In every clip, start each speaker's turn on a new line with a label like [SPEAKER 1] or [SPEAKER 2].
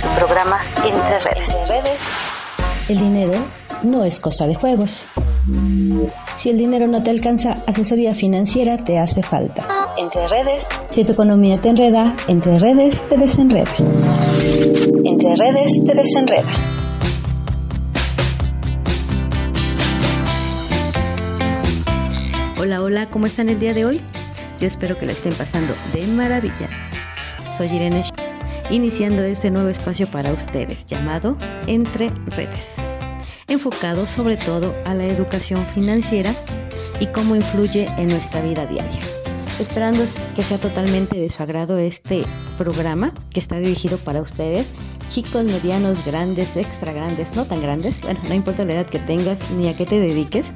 [SPEAKER 1] su programa Entre Redes.
[SPEAKER 2] El dinero no es cosa de juegos. Si el dinero no te alcanza, asesoría financiera te hace falta.
[SPEAKER 1] Entre Redes.
[SPEAKER 2] Si tu economía te enreda, entre redes te desenreda.
[SPEAKER 1] Entre Redes te desenreda.
[SPEAKER 2] Hola, hola, ¿cómo están el día de hoy? Yo espero que la estén pasando de maravilla. Soy Irene, iniciando este nuevo espacio para ustedes llamado Entre Redes, enfocado sobre todo a la educación financiera y cómo influye en nuestra vida diaria. Esperando que sea totalmente de su agrado este programa que está dirigido para ustedes, chicos, medianos, grandes, extra grandes, no tan grandes, bueno, no importa la edad que tengas ni a qué te dediques,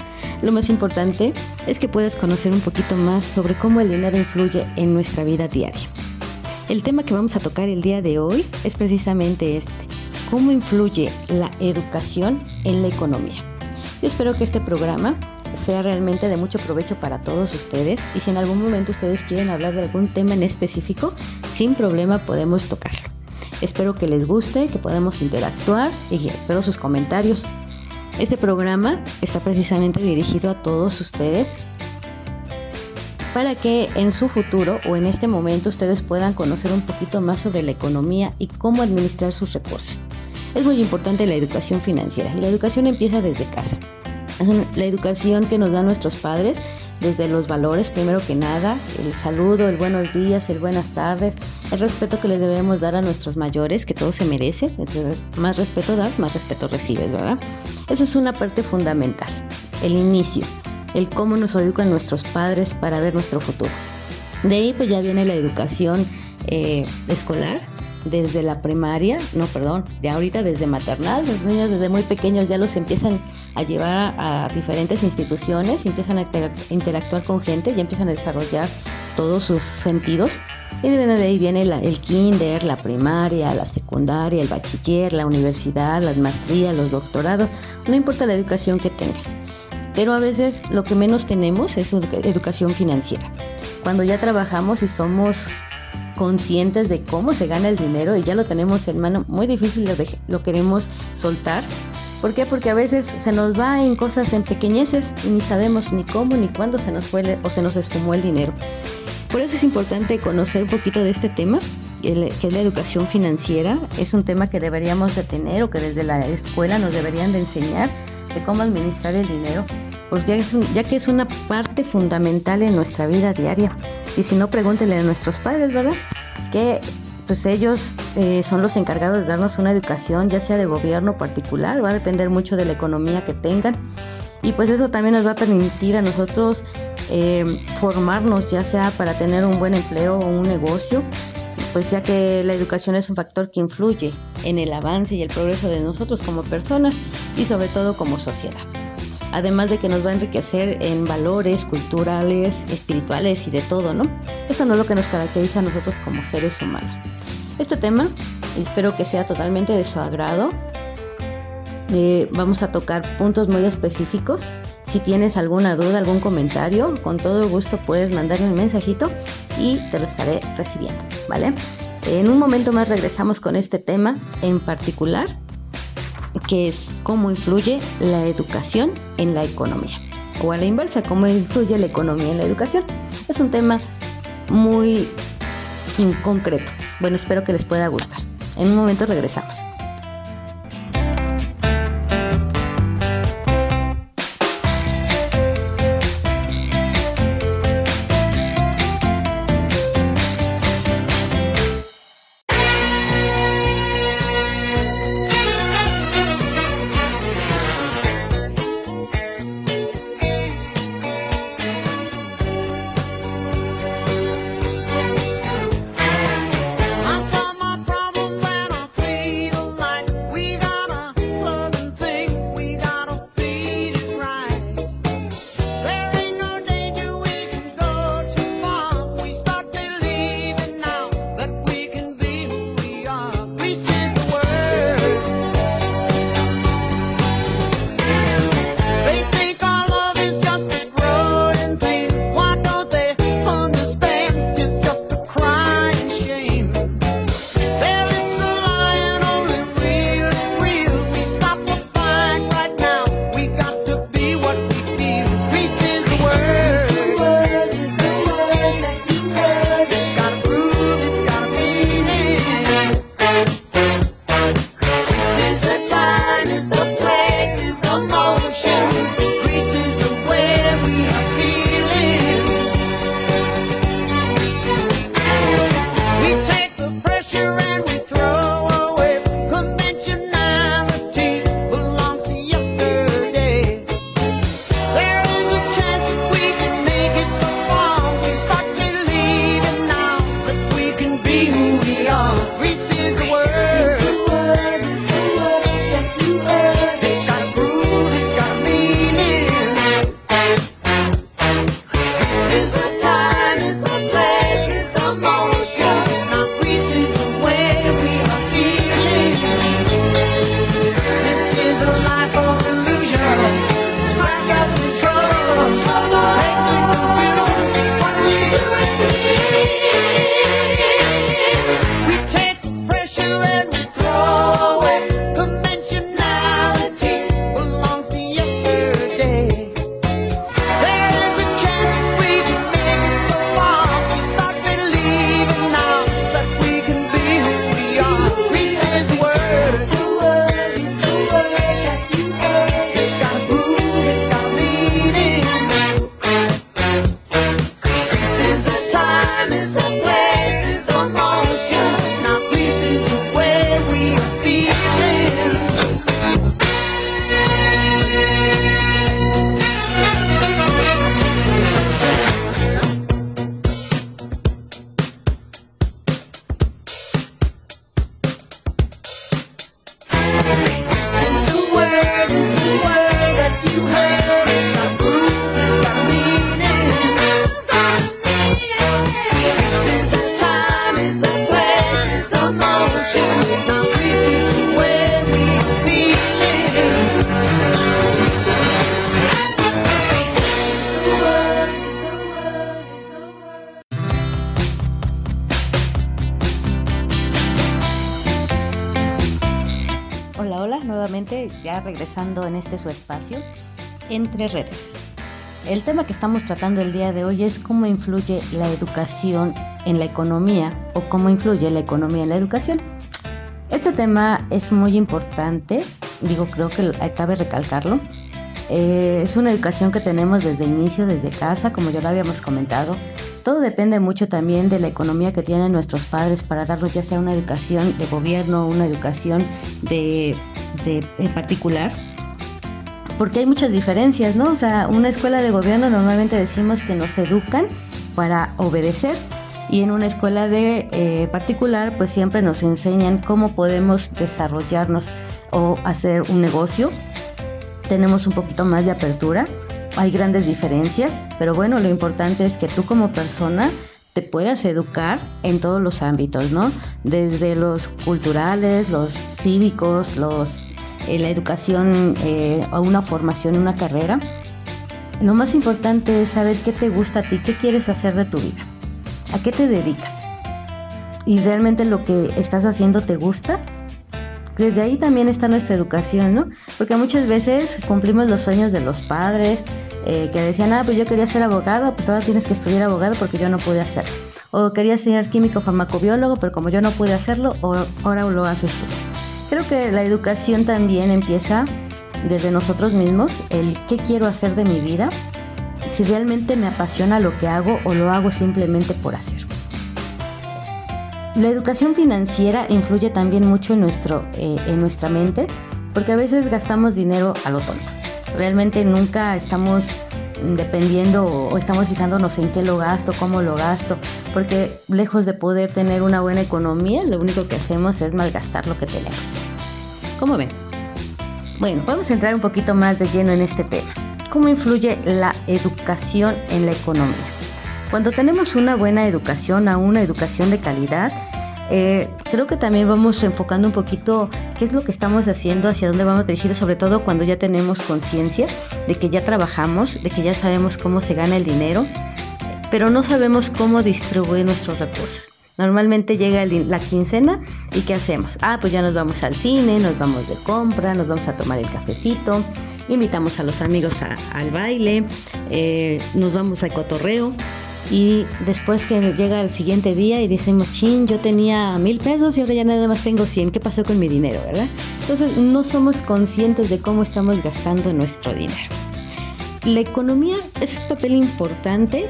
[SPEAKER 2] lo más importante es que puedas conocer un poquito más sobre cómo el dinero influye en nuestra vida diaria. El tema que vamos a tocar el día de hoy es precisamente este, cómo influye la educación en la economía. Yo espero que este programa sea realmente de mucho provecho para todos ustedes y si en algún momento ustedes quieren hablar de algún tema en específico, sin problema podemos tocarlo. Espero que les guste, que podamos interactuar y espero sus comentarios. Este programa está precisamente dirigido a todos ustedes para que en su futuro o en este momento ustedes puedan conocer un poquito más sobre la economía y cómo administrar sus recursos. Es muy importante la educación financiera y la educación empieza desde casa. la educación que nos dan nuestros padres desde los valores, primero que nada, el saludo, el buenos días, el buenas tardes, el respeto que les debemos dar a nuestros mayores, que todo se merece, más respeto das, más respeto recibes, ¿verdad? Eso es una parte fundamental, el inicio el cómo nos educan nuestros padres para ver nuestro futuro. De ahí pues ya viene la educación eh, escolar, desde la primaria, no, perdón, de ahorita desde maternal, los niños desde muy pequeños ya los empiezan a llevar a, diferentes instituciones, empiezan a interactuar con gente, ya empiezan a desarrollar todos sus sentidos. Y de ahí viene el kinder, la primaria, la secundaria, el bachiller, la universidad, las maestrías, los doctorados, no importa la educación que tengas pero a veces lo que menos tenemos es educación financiera. Cuando ya trabajamos y somos conscientes de cómo se gana el dinero y ya lo tenemos en mano, muy difícil lo, queremos soltar. ¿Por qué? Porque a veces se nos va en cosas, en pequeñeces y ni sabemos ni cómo ni cuándo se nos fue o se nos esfumó el dinero. Por eso es importante conocer un poquito de este tema, que es la educación financiera. Es un tema que deberíamos de tener o que desde la escuela nos deberían de enseñar de cómo administrar el dinero, porque ya, que es una parte fundamental en nuestra vida diaria. Y si no, pregúntenle a nuestros padres, ¿verdad? Que pues ellos eh, son los encargados de darnos una educación, ya sea de gobierno particular, va a depender mucho de la economía que tengan. Y pues eso también nos va a permitir a nosotros eh, formarnos, ya sea para tener un buen empleo o un negocio, pues ya que la educación es un factor que influye en el avance y el progreso de nosotros como personas y sobre todo como sociedad. Además de que nos va a enriquecer en valores culturales, espirituales y de todo, ¿no? Esto no es lo que nos caracteriza a nosotros como seres humanos. Este tema espero que sea totalmente de su agrado. Eh, vamos a tocar puntos muy específicos. Si tienes alguna duda, algún comentario, con todo gusto puedes mandarme un mensajito y te lo estaré recibiendo, ¿vale? En un momento más regresamos con este tema en particular que es cómo influye la educación en la economía. O a la inversa, cómo influye la economía en la educación. Es un tema muy concreto. Bueno, espero que les pueda gustar. En un momento regresamos. En este su espacio, entre redes. El tema que estamos tratando el día de hoy es cómo influye la educación en la economía o cómo influye la economía en la educación. Este tema es muy importante, digo, creo que cabe recalcarlo. Eh, es una educación que tenemos desde inicio, desde casa, como ya lo habíamos comentado. Todo depende mucho también de la economía que tienen nuestros padres para darlos ya sea una educación de gobierno, una educación de de, en particular, porque hay muchas diferencias, ¿no? O sea, una escuela de gobierno normalmente decimos que nos educan para obedecer y en una escuela de eh, particular pues siempre nos enseñan cómo podemos desarrollarnos o hacer un negocio. Tenemos un poquito más de apertura, hay grandes diferencias, pero bueno, lo importante es que tú como persona te puedas educar en todos los ámbitos, ¿no? Desde los culturales, los cívicos, los, eh, la educación eh, o una formación, una carrera. Lo más importante es saber qué te gusta a ti, qué quieres hacer de tu vida, a qué te dedicas. Y realmente lo que estás haciendo te gusta. Desde ahí también está nuestra educación, ¿no? Porque muchas veces cumplimos los sueños de los padres, eh, que decían, ah, pues yo quería ser abogado, pues ahora tienes que estudiar abogado porque yo no pude hacerlo. O quería ser químico farmacobiólogo, pero como yo no pude hacerlo, ahora lo haces tú. Creo que la educación también empieza desde nosotros mismos, el qué quiero hacer de mi vida, si realmente me apasiona lo que hago o lo hago simplemente por hacer. La educación financiera influye también mucho en, nuestro, eh, en nuestra mente, porque a veces gastamos dinero a lo tonto. Realmente nunca estamos dependiendo o estamos fijándonos en qué lo gasto, cómo lo gasto, porque lejos de poder tener una buena economía, lo único que hacemos es malgastar lo que tenemos. ¿Cómo ven? Bueno, vamos a entrar un poquito más de lleno en este tema. ¿Cómo influye la educación en la economía? Cuando tenemos una buena educación, a una educación de calidad, eh, creo que también vamos enfocando un poquito qué es lo que estamos haciendo, hacia dónde vamos dirigidos, sobre todo cuando ya tenemos conciencia de que ya trabajamos, de que ya sabemos cómo se gana el dinero, pero no sabemos cómo distribuir nuestros recursos. Normalmente llega la quincena y ¿qué hacemos? Ah, pues ya nos vamos al cine, nos vamos de compra, nos vamos a tomar el cafecito, invitamos a los amigos al baile, eh, nos vamos al cotorreo y después que llega el siguiente día y decimos, chin, yo tenía mil pesos y ahora ya nada más tengo 100, ¿qué pasó con mi dinero, verdad? Entonces no somos conscientes de cómo estamos gastando nuestro dinero. La economía es un papel importante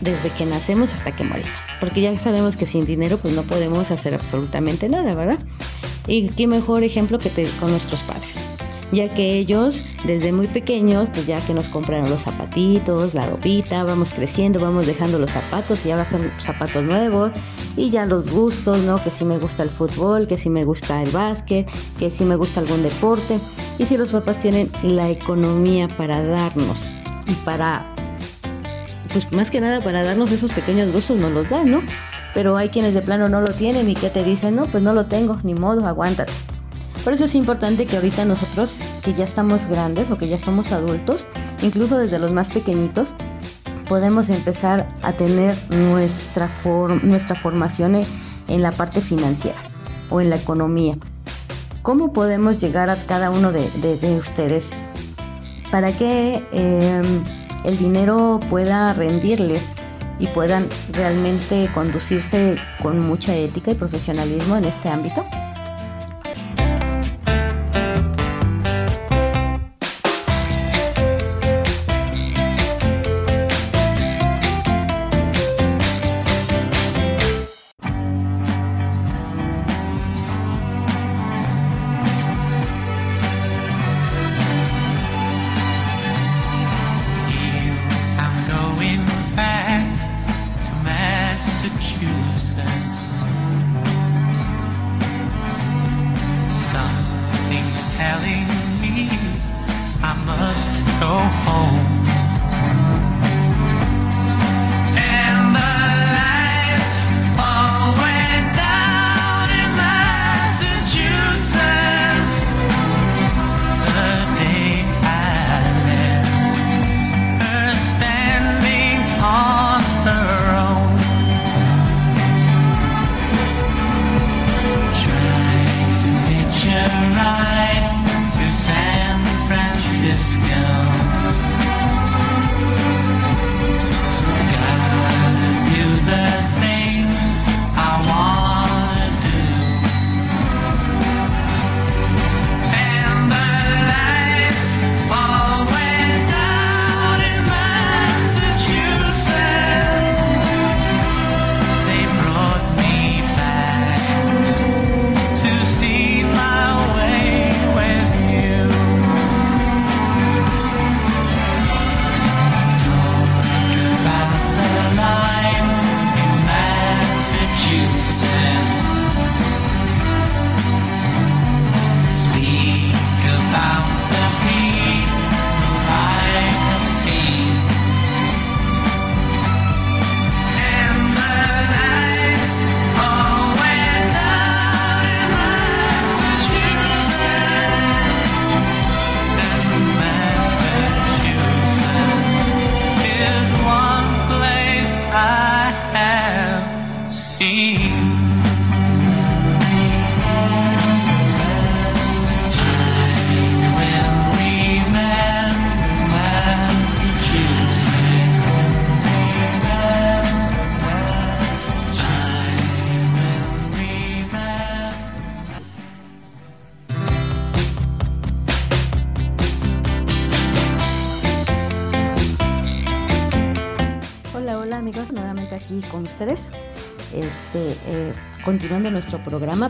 [SPEAKER 2] desde que nacemos hasta que morimos, porque ya sabemos que sin dinero pues no podemos hacer absolutamente nada, ¿verdad? Y qué mejor ejemplo que con nuestros padres ya que ellos desde muy pequeños, pues ya que nos compraron los zapatitos, la ropita, vamos creciendo, vamos dejando los zapatos y ahora son zapatos nuevos y ya los gustos, ¿no? Que si me gusta el fútbol, que si me gusta el básquet, que si me gusta algún deporte y si los papás tienen la economía para darnos y para, pues más que nada para darnos esos pequeños gustos nos los dan, ¿no? Pero hay quienes de plano no lo tienen y que te dicen, no, pues no lo tengo, ni modo, aguántate. Por eso es importante que ahorita nosotros, que ya estamos grandes o que ya somos adultos, incluso desde los más pequeñitos, podemos empezar a tener nuestra, nuestra formación en, la parte financiera o en la economía. ¿Cómo podemos llegar a cada uno de, ustedes para que em, el dinero pueda rendirles y puedan realmente conducirse con mucha ética y profesionalismo en este ámbito?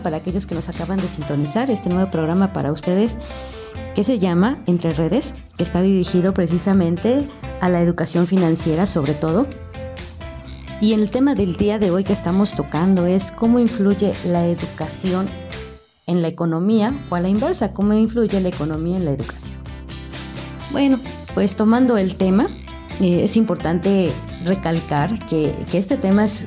[SPEAKER 2] Para aquellos que nos acaban de sintonizar, este nuevo programa para ustedes que se llama Entre Redes, que está dirigido precisamente a la educación financiera sobre todo. Y el tema del día de hoy que estamos tocando es cómo influye la educación en la economía o a la inversa, cómo influye la economía en la educación. Bueno, pues tomando el tema, eh, es importante recalcar que, que este tema es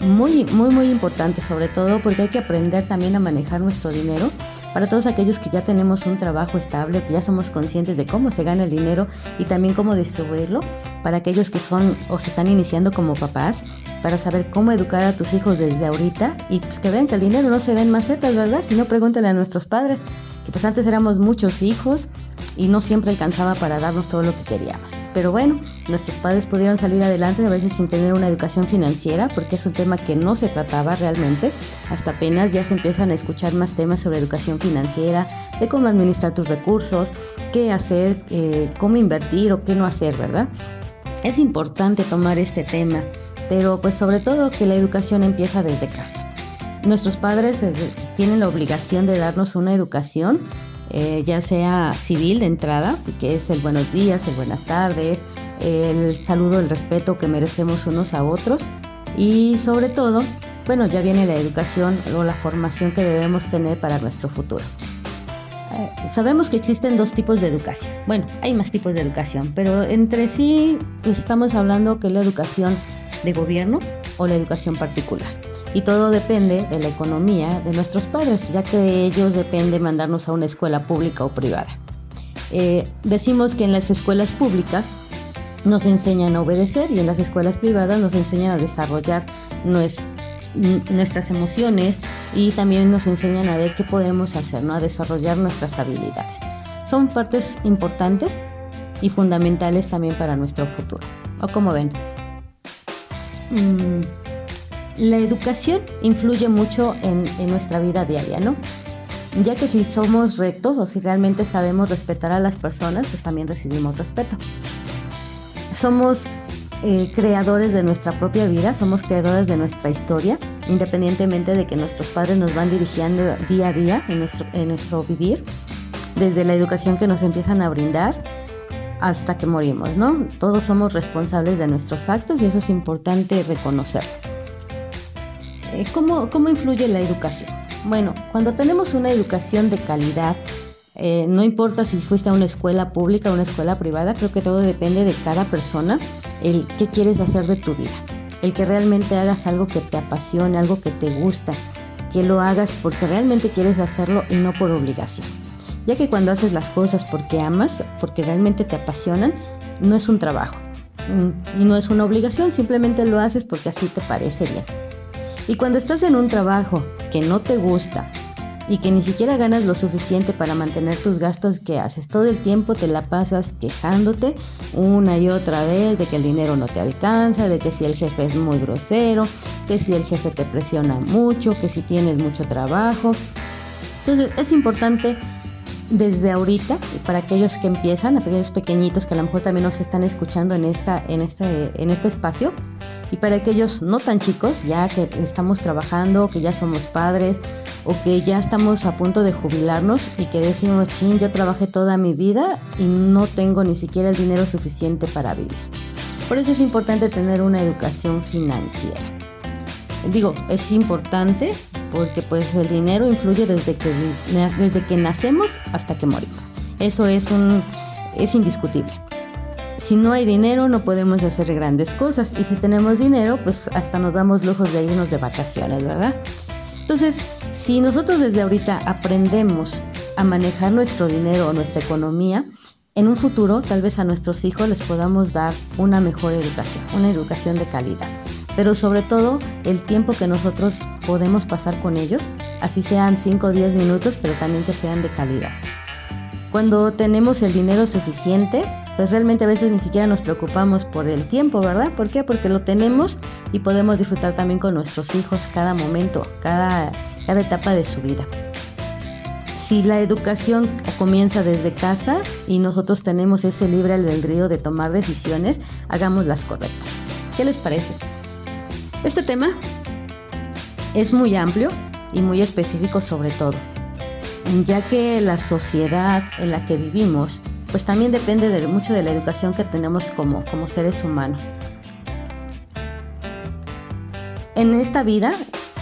[SPEAKER 2] muy, muy, muy importante, sobre todo porque hay que aprender también a manejar nuestro dinero. Para todos aquellos que ya tenemos un trabajo estable, que ya somos conscientes de cómo se gana el dinero y también cómo distribuirlo. Para aquellos que son o se están iniciando como papás, para saber cómo educar a tus hijos desde ahorita y pues que vean que el dinero no se da en macetas, ¿verdad? Si no, pregúntale a nuestros padres, que pues antes éramos muchos hijos y no siempre alcanzaba para darnos todo lo que queríamos. Pero bueno, nuestros padres pudieron salir adelante a veces sin tener una educación financiera, porque es un tema que no se trataba realmente. Hasta apenas ya se empiezan a escuchar más temas sobre educación financiera, de cómo administrar tus recursos, qué hacer, eh, cómo invertir o qué no hacer, ¿verdad? Es importante tomar este tema, pero pues sobre todo que la educación empieza desde casa. Nuestros padres tienen la obligación de darnos una educación eh, ya sea civil de entrada, que es el buenos días, el buenas tardes, el saludo, el respeto que merecemos unos a otros y sobre todo, bueno, ya viene la educación o la formación que debemos tener para nuestro futuro. Eh, sabemos que existen dos tipos de educación. Bueno, hay más tipos de educación, pero entre sí pues, estamos hablando que es la educación de gobierno o la educación particular y todo depende de la economía de nuestros padres, ya que de ellos depende mandarnos a una escuela pública o privada. Eh, decimos que en las escuelas públicas nos enseñan a obedecer y en las escuelas privadas nos enseñan a desarrollar nuestras emociones y también nos enseñan a ver qué podemos hacer, ¿no? a desarrollar nuestras habilidades. Son partes importantes y fundamentales también para nuestro futuro. ¿O como ven? Mm, la educación influye mucho en, nuestra vida diaria, ¿no? Ya que si somos rectos o si realmente sabemos respetar a las personas, pues también recibimos respeto. Somos eh, creadores de nuestra propia vida, somos creadores de nuestra historia, independientemente de que nuestros padres nos van dirigiendo día a día en nuestro, en nuestro vivir, desde la educación que nos empiezan a brindar hasta que morimos, ¿no? Todos somos responsables de nuestros actos y eso es importante reconocerlo. Eh, ¿cómo, ¿cómo influye la educación? Bueno, cuando tenemos una educación de calidad, eh, no importa si fuiste a una escuela pública o una escuela privada, creo que todo depende de cada persona, el qué quieres hacer de tu vida, el que realmente hagas algo que te apasione, algo que te gusta, que lo hagas porque realmente quieres hacerlo y no por obligación. Ya que cuando haces las cosas porque amas, porque realmente te apasionan, no es un trabajo mm, y no es una obligación, simplemente lo haces porque así te parece bien. Y cuando estás en un trabajo que no te gusta y que ni siquiera ganas lo suficiente para mantener tus gastos que haces, todo el tiempo te la pasas quejándote una y otra vez de que el dinero no te alcanza, de que si el jefe es muy grosero, que si el jefe te presiona mucho, que si tienes mucho trabajo. Entonces es importante desde ahorita, para aquellos que empiezan, aquellos pequeñitos que a lo mejor también nos están escuchando en, esta, en, este, en este espacio, y para aquellos no tan chicos, ya que estamos trabajando, que ya somos padres o que ya estamos a punto de jubilarnos y que decimos, ching, yo trabajé toda mi vida y no tengo ni siquiera el dinero suficiente para vivir. Por eso es importante tener una educación financiera. Digo, es importante porque pues el dinero influye desde que, desde que nacemos hasta que morimos. Eso es, un, es indiscutible si no hay dinero no podemos hacer grandes cosas y si tenemos dinero pues hasta nos damos lujos de irnos de vacaciones, ¿verdad? Entonces, si nosotros desde ahorita aprendemos a manejar nuestro dinero o nuestra economía, en un futuro tal vez a nuestros hijos les podamos dar una mejor educación, una educación de calidad. Pero sobre todo el tiempo que nosotros podemos pasar con ellos, así sean 5 o 10 minutos, pero también que sean de calidad. Cuando tenemos el dinero suficiente, pues realmente a veces ni siquiera nos preocupamos por el tiempo, ¿verdad? ¿Por qué? Porque lo tenemos y podemos disfrutar también con nuestros hijos cada momento, cada, cada etapa de su vida. Si la educación comienza desde casa y nosotros tenemos ese libre albedrío de tomar decisiones, hagamos las correctas. ¿Qué les parece? Este tema es muy amplio y muy específico sobre todo, ya que la sociedad en la que vivimos pues también depende de mucho de la educación que tenemos como, como seres humanos. En esta vida,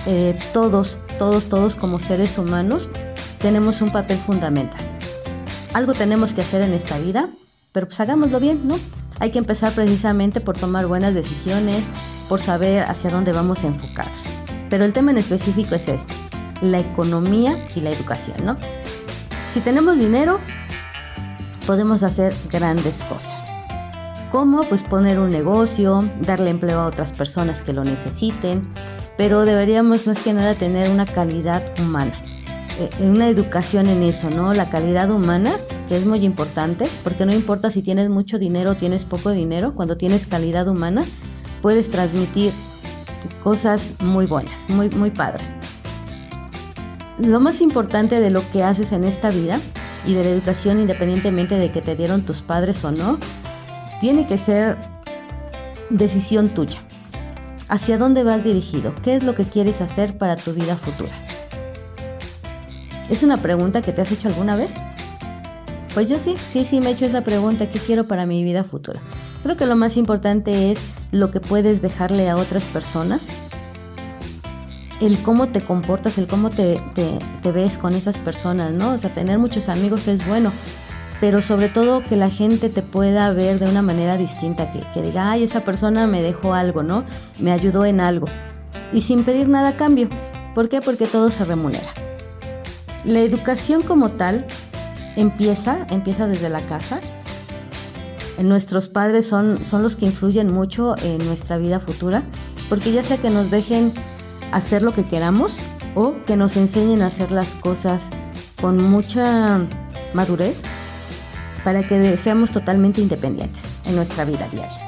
[SPEAKER 2] eh, todos, todos, todos como seres humanos tenemos un papel fundamental. Algo tenemos que hacer en esta vida, pero pues hagámoslo bien, ¿no? Hay que empezar precisamente por tomar buenas decisiones, por saber hacia dónde vamos a enfocar. Pero el tema en específico es este, la economía y la educación, ¿no? Si tenemos dinero, podemos hacer grandes cosas. ¿Cómo? Pues poner un negocio, darle empleo a otras personas que lo necesiten, pero deberíamos más que nada tener una calidad humana, eh, una educación en eso, ¿no? La calidad humana, que es muy importante, porque no importa si tienes mucho dinero o tienes poco dinero, cuando tienes calidad humana, puedes transmitir cosas muy buenas, muy, muy padres. Lo más importante de lo que haces en esta vida y de la educación independientemente de que te dieron tus padres o no, tiene que ser decisión tuya. ¿Hacia dónde vas dirigido? ¿Qué es lo que quieres hacer para tu vida futura? ¿Es una pregunta que te has hecho alguna vez? Pues yo sí, sí, sí me he hecho esa pregunta, ¿qué quiero para mi vida futura? Creo que lo más importante es lo que puedes dejarle a otras personas el cómo te comportas, el cómo te, ves con esas personas, ¿no? O sea, tener muchos amigos es bueno, pero sobre todo que la gente te pueda ver de una manera distinta, que, que, diga, ay, esa persona me dejó algo, ¿no? Me ayudó en algo. Y sin pedir nada a cambio. ¿Por qué? Porque todo se remunera. La educación como tal empieza, empieza desde la casa. Nuestros padres son, son los que influyen mucho en nuestra vida futura, porque ya sea que nos dejen hacer lo que queramos o que nos enseñen a hacer las cosas con mucha madurez para que seamos totalmente independientes en nuestra vida diaria.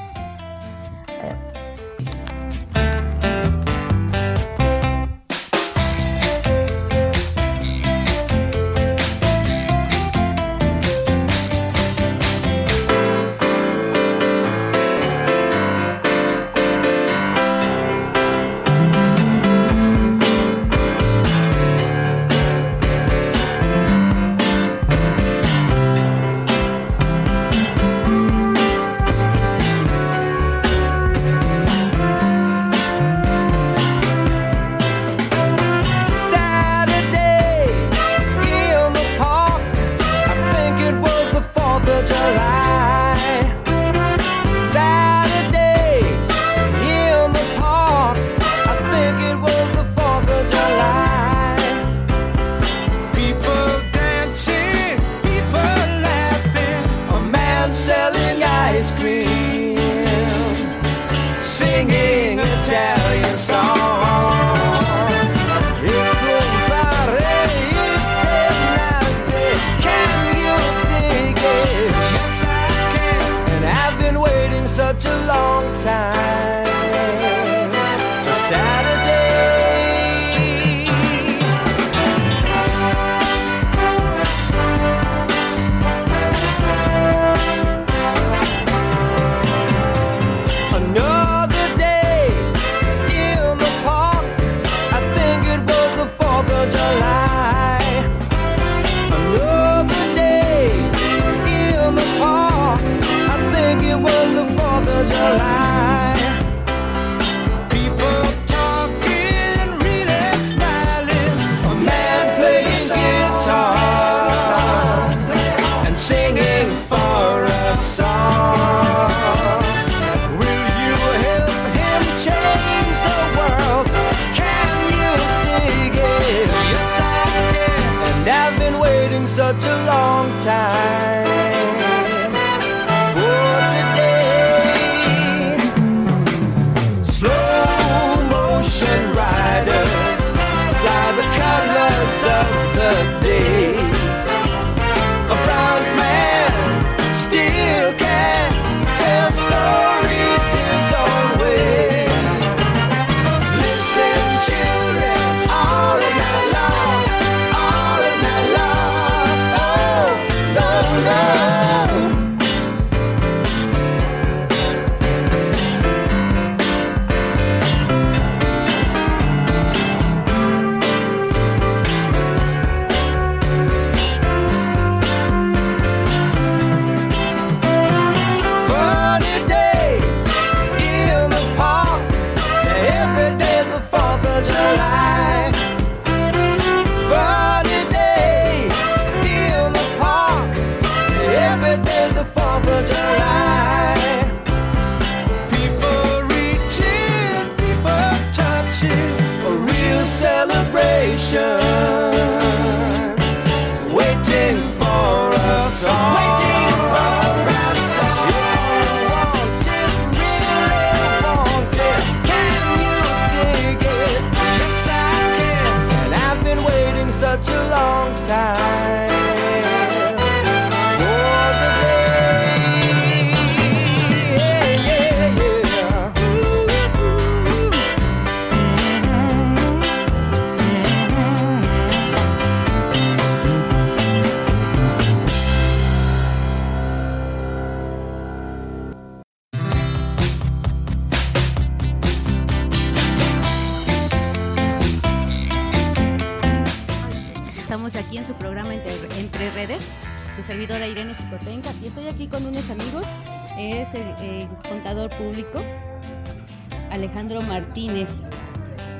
[SPEAKER 2] Martínez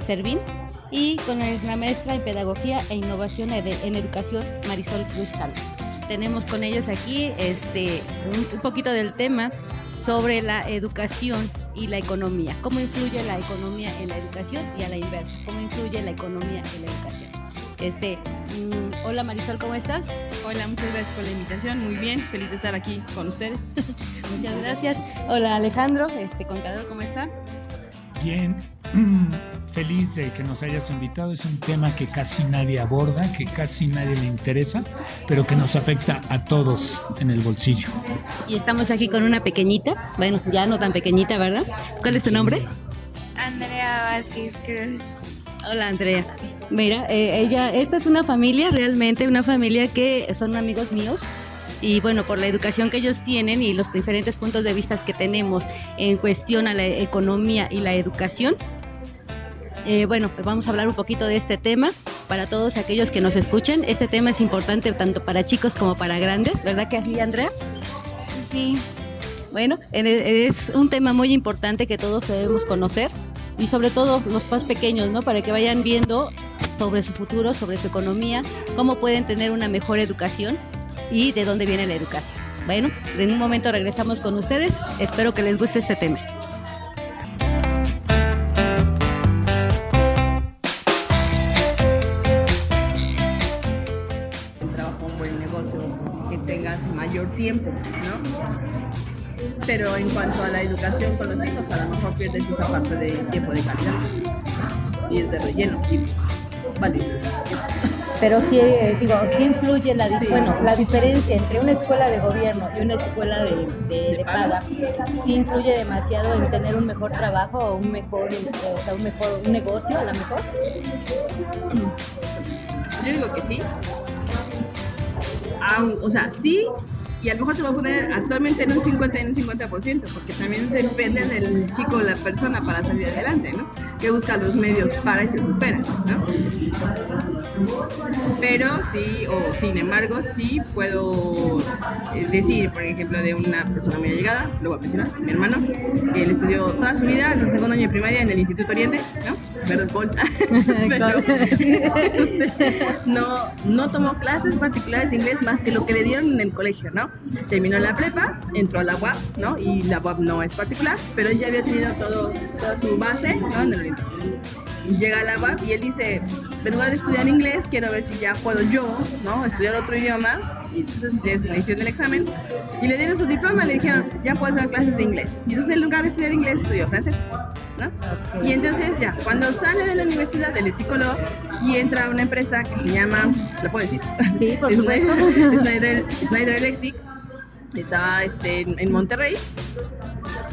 [SPEAKER 2] Servín y con la maestra en Pedagogía e Innovación en Educación Marisol Cruz Calvo. Tenemos con ellos aquí este, un, un poquito del tema sobre la educación y la economía. ¿Cómo influye la economía en la educación y a la inversa? ¿Cómo influye la economía en la educación? Este, mm, hola Marisol, ¿cómo estás?
[SPEAKER 3] Hola, muchas gracias por la invitación. Muy bien, feliz de estar aquí con ustedes.
[SPEAKER 2] Muchas gracias. Hola Alejandro, este contador, ¿cómo está?
[SPEAKER 4] Bien, feliz de que nos hayas invitado. Es un tema que casi nadie aborda, que casi nadie le interesa, pero que nos afecta a todos en el bolsillo.
[SPEAKER 2] Y estamos aquí con una pequeñita, bueno, ya no tan pequeñita, ¿verdad? ¿Cuál es tu nombre?
[SPEAKER 3] Andrea Vázquez Cruz.
[SPEAKER 2] Hola Andrea. Mira, eh, ella, esta es una familia, realmente una familia que son amigos míos. Y bueno, por la educación que ellos tienen y los diferentes puntos de vista que tenemos en cuestión a la economía y la educación, eh, bueno, pues vamos a hablar un poquito de este tema para todos aquellos que nos escuchen. Este tema es importante tanto para chicos como para grandes, ¿verdad que así, Andrea?
[SPEAKER 3] Sí,
[SPEAKER 2] Bueno, en- es un tema muy importante que todos debemos conocer y sobre todo los más pequeños, ¿no? Para que vayan viendo sobre su futuro, sobre su economía, cómo pueden tener una mejor educación y de dónde viene la educación. Bueno, en un momento regresamos con ustedes. Espero que les guste este tema.
[SPEAKER 3] un trabajo, buen negocio, que tengas mayor tiempo, ¿no? Pero en cuanto a la educación con los hijos, a lo mejor pierdes esa parte de tiempo de calidad. Y es de relleno. Y, vale.
[SPEAKER 2] Pero sí, eh, digo, sí influye la,
[SPEAKER 3] Sí.
[SPEAKER 2] bueno, la diferencia entre una escuela de gobierno y una escuela de, de- de paga, sí influye demasiado en tener un mejor trabajo o un mejor, eh, o sea, un mejor un negocio a lo mejor.
[SPEAKER 3] Yo digo que sí. O sea, sí, y a lo mejor se va a poner actualmente en un 50 y en un 50%, porque también depende del chico o la persona para salir adelante, ¿no? Que busca los medios para y se supera, ¿no? Pero sí, o sin embargo, sí puedo eh, decir, por ejemplo, de una persona muy allegada, lo voy a mencionar, mi hermano, que él estudió toda su vida, en el segundo año de primaria en el Instituto Oriente, ¿no? Verde. Pero, no, no tomó clases particulares de inglés más que lo que le dieron en el colegio, ¿no? Terminó la prepa, entró a la UAP, ¿no? Y la UAP no es particular, pero él ya había tenido todo, toda su base, ¿no? En el Oriente. Llega a la UAP y él dice, en lugar de estudiar inglés, quiero ver si ya puedo yo, ¿no? Estudiar otro idioma. Y entonces le hicieron el examen y le dieron su diploma y le dijeron, ya puedes dar clases de inglés. Y entonces en lugar de estudiar inglés, estudió francés, ¿no? Y entonces ya, cuando sale de la universidad, él es psicólogo y entra a una empresa que se llama, ¿lo puedo decir?
[SPEAKER 2] Sí, por
[SPEAKER 3] Snyder,
[SPEAKER 2] supuesto.
[SPEAKER 3] Snyder, Snyder Electric, estaba este, en, en Monterrey.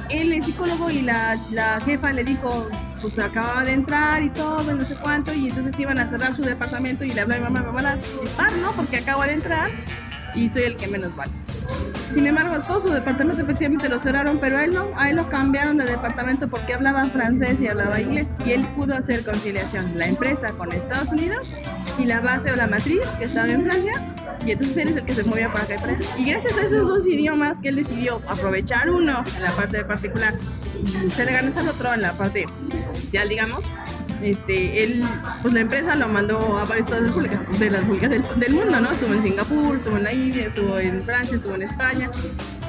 [SPEAKER 3] Él es psicólogo y la, la jefa le dijo, pues acababa de entrar y todo, y no sé cuánto, y entonces iban a cerrar su departamento y le habló a mi mamá, me van a disparar, ¿no? Porque acabo de entrar y soy el que menos vale. Sin embargo, todo su departamento efectivamente lo cerraron, pero él no, a él lo cambiaron de departamento porque hablaba francés y hablaba inglés y él pudo hacer conciliación, la empresa con Estados Unidos y la base o la matriz que estaba en Francia y entonces él es el que se movía para acá y para. Y gracias a esos dos idiomas que él decidió aprovechar uno en la parte de particular y se le ganó al otro en la parte social, digamos, este, él, pues la empresa lo mandó a varios estados públicos, de las públicas del, mundo, ¿no? Estuvo en Singapur, estuvo en la India, estuvo en Francia, estuvo en España,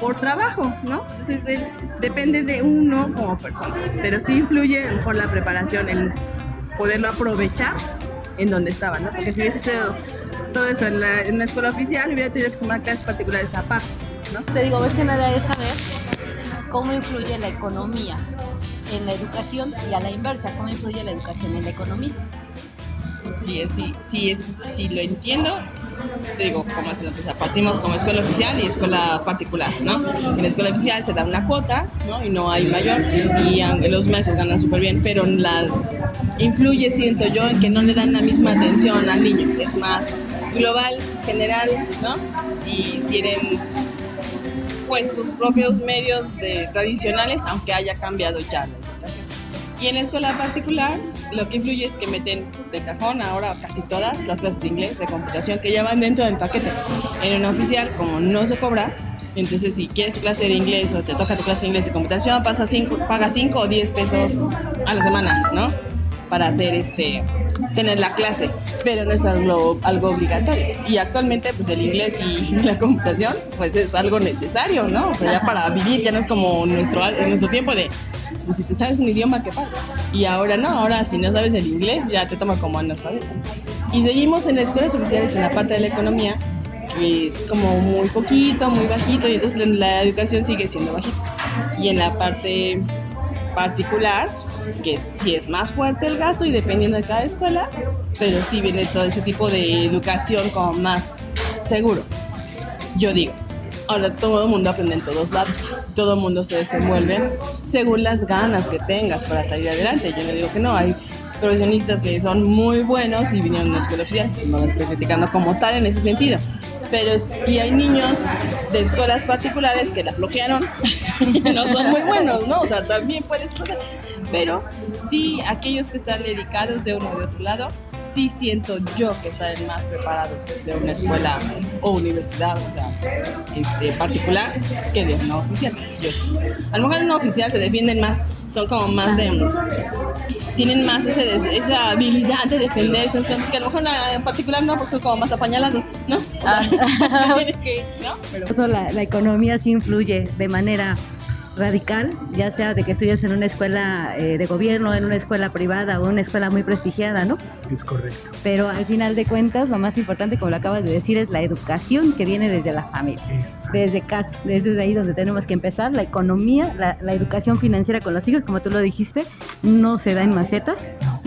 [SPEAKER 3] por trabajo, ¿no? Entonces depende de uno como persona, pero sí influye por la preparación, el poderlo aprovechar
[SPEAKER 5] en donde estaba, ¿no? Porque si hubiese estudiado todo eso en la, en la escuela oficial, hubiera tenido que tomar clases particulares aparte, ¿no?
[SPEAKER 2] Te digo, más que nada es saber cómo influye la economía en la educación y a la inversa, cómo influye la educación en la economía.
[SPEAKER 3] Si, si, es, si lo entiendo, te digo, como es sea, partimos como escuela oficial y escuela particular, ¿no? En la escuela oficial se da una cuota, ¿no? Y no hay mayor, y aunque los maestros ganan súper bien, pero influye, siento yo, en que no le dan la misma atención al niño, es más global, general, ¿no? Y tienen pues sus propios medios de, tradicionales, aunque haya cambiado ya. Y en la escuela particular, lo que influye es que meten de cajón ahora casi todas las clases de inglés, de computación, que ya van dentro del paquete. En una oficial, como no se cobra, entonces si quieres tu clase de inglés o te toca tu clase de inglés y computación, pasa cinco, pagas 5 o 10 pesos a la semana, ¿no? Para hacer este tener la clase, pero no es algo, algo obligatorio. Y actualmente, pues el inglés y la computación, pues es algo necesario, ¿no? O sea, ya para vivir, ya no es como nuestro, nuestro tiempo de, pues si te sabes un idioma, ¿qué pasa? Y ahora no, ahora si no sabes el inglés, ya te toma como analfabeto. Y seguimos en las escuelas oficiales en la parte de la economía, que es como muy poquito, muy bajito, y entonces la educación sigue siendo bajita. Y en la parte particular, que sí es más fuerte el gasto y dependiendo de cada escuela, pero sí viene todo ese tipo de educación como más seguro. Yo digo, ahora todo el mundo aprende en todos lados, todo el mundo se desenvuelve según las ganas que tengas para salir adelante. Yo no digo que no, hay profesionistas que son muy buenos y vinieron a una escuela oficial, no lo estoy criticando como tal en ese sentido. Pero sí hay niños de escuelas particulares que la bloquearon no son muy buenos, ¿no? O sea, también puede suceder. Pero sí, aquellos que están dedicados de uno o de otro lado, sí siento yo que están más preparados de una escuela o universidad, o sea, este, particular, que de una oficial. Yo. A lo mejor en una oficial se defienden más, son como más de... Tienen más ese esa habilidad de defenderse, que a lo mejor en la en particular no, porque son como más apañalados, ¿no? O sea, tienes que, ¿no? Pero
[SPEAKER 2] Por eso la, la economía sí influye de manera radical, ya sea de que estudies en una escuela eh, de gobierno, en una escuela privada o una escuela muy prestigiada, ¿no?
[SPEAKER 4] Es correcto.
[SPEAKER 2] Pero al final de cuentas, lo más importante, como lo acabas de decir, es la educación que viene desde la familia.
[SPEAKER 4] Es-
[SPEAKER 2] desde casa, desde ahí donde tenemos que empezar, la economía, la, la educación financiera con los hijos, como tú lo dijiste, no se da en macetas,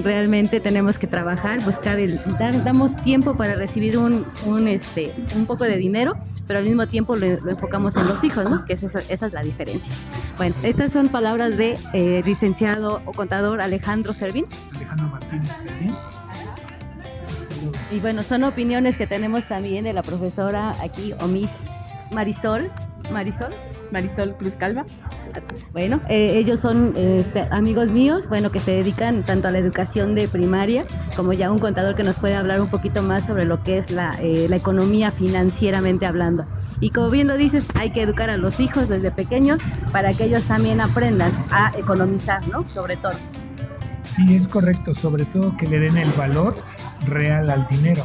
[SPEAKER 2] realmente tenemos que trabajar, buscar el, dar, damos tiempo para recibir un, un, este, un poco de dinero, pero al mismo tiempo lo, lo enfocamos en los hijos, ¿no? Que esa, es- esa es la diferencia. Bueno, estas son palabras de eh, licenciado o contador Alejandro Servín.
[SPEAKER 4] Alejandro Martínez Servín.
[SPEAKER 2] Y bueno, son opiniones que tenemos también de la profesora aquí, Omis Marisol. Marisol.
[SPEAKER 5] Marisol Cruz Calva.
[SPEAKER 2] Bueno, eh, ellos son este, amigos míos, bueno, que se dedican tanto a la educación de primaria como ya un contador que nos puede hablar un poquito más sobre lo que es la, eh, la economía financieramente hablando. Y como bien lo dices, hay que educar a los hijos desde pequeños para que ellos también aprendan a economizar, ¿no? Sobre todo.
[SPEAKER 4] Sí, es correcto, sobre todo que le den el valor real al dinero.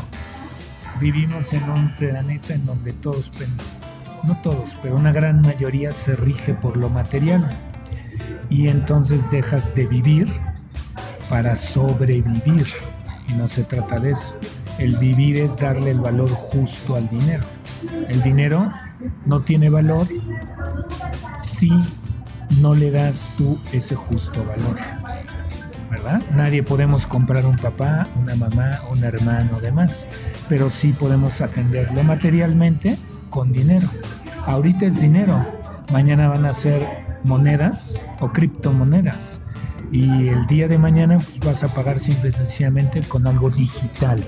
[SPEAKER 4] Vivimos en un planeta en donde todos, pen- no todos, pero una gran mayoría se rige por lo material. Y entonces dejas de vivir para sobrevivir. Y no se trata de eso. El vivir es darle el valor justo al dinero. El dinero no tiene valor si no le das tú ese justo valor. ¿verdad? Nadie podemos comprar un papá, una mamá, un hermano, demás, pero sí podemos atenderlo materialmente con dinero. Ahorita es dinero, mañana van a ser monedas o criptomonedas y el día de mañana vas a pagar simple y sencillamente con algo digital.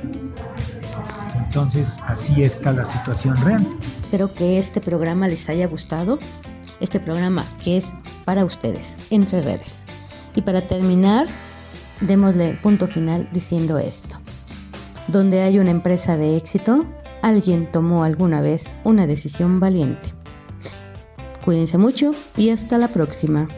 [SPEAKER 4] Entonces así está la situación real.
[SPEAKER 2] Espero que este programa les haya gustado. Este programa que es para ustedes, entre redes. Y para terminar, démosle punto final diciendo esto. Donde hay una empresa de éxito, alguien tomó alguna vez una decisión valiente. Cuídense mucho y hasta la próxima.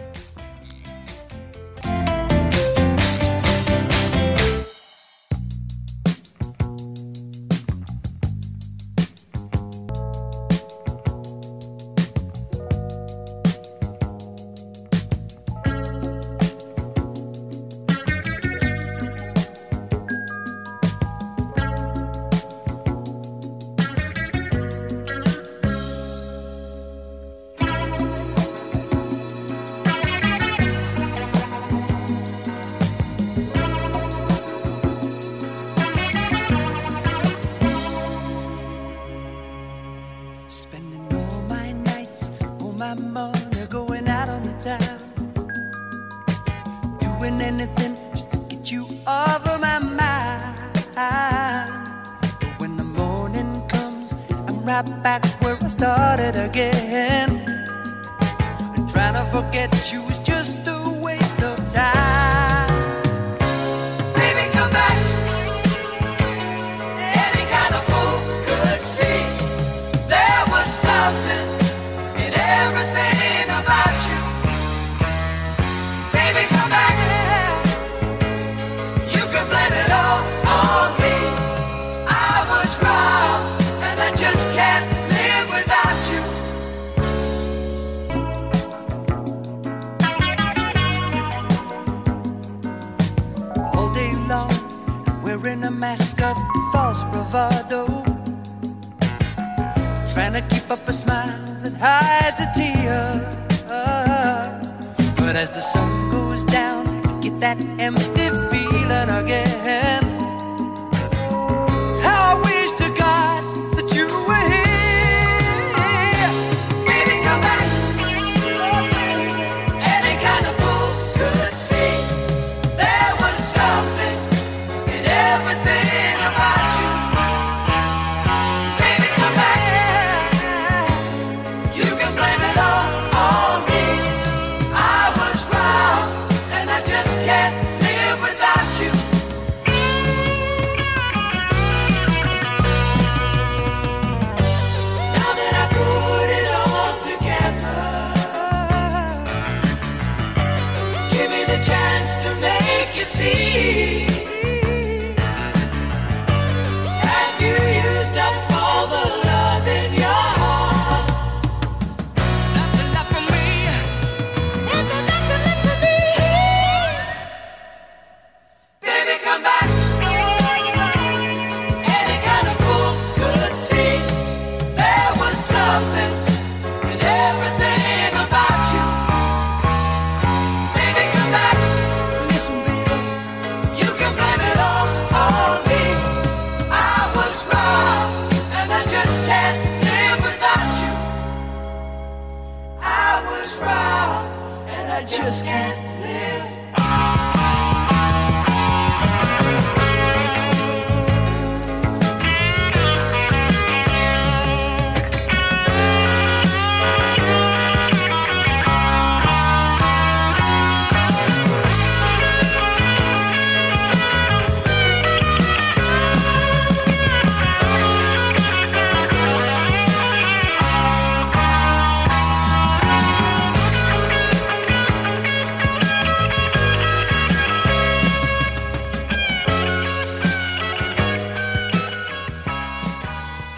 [SPEAKER 6] wearing a mask of false bravado. Trying to keep up a smile that hides a tear. But as the sun goes down, you get that empty feeling again.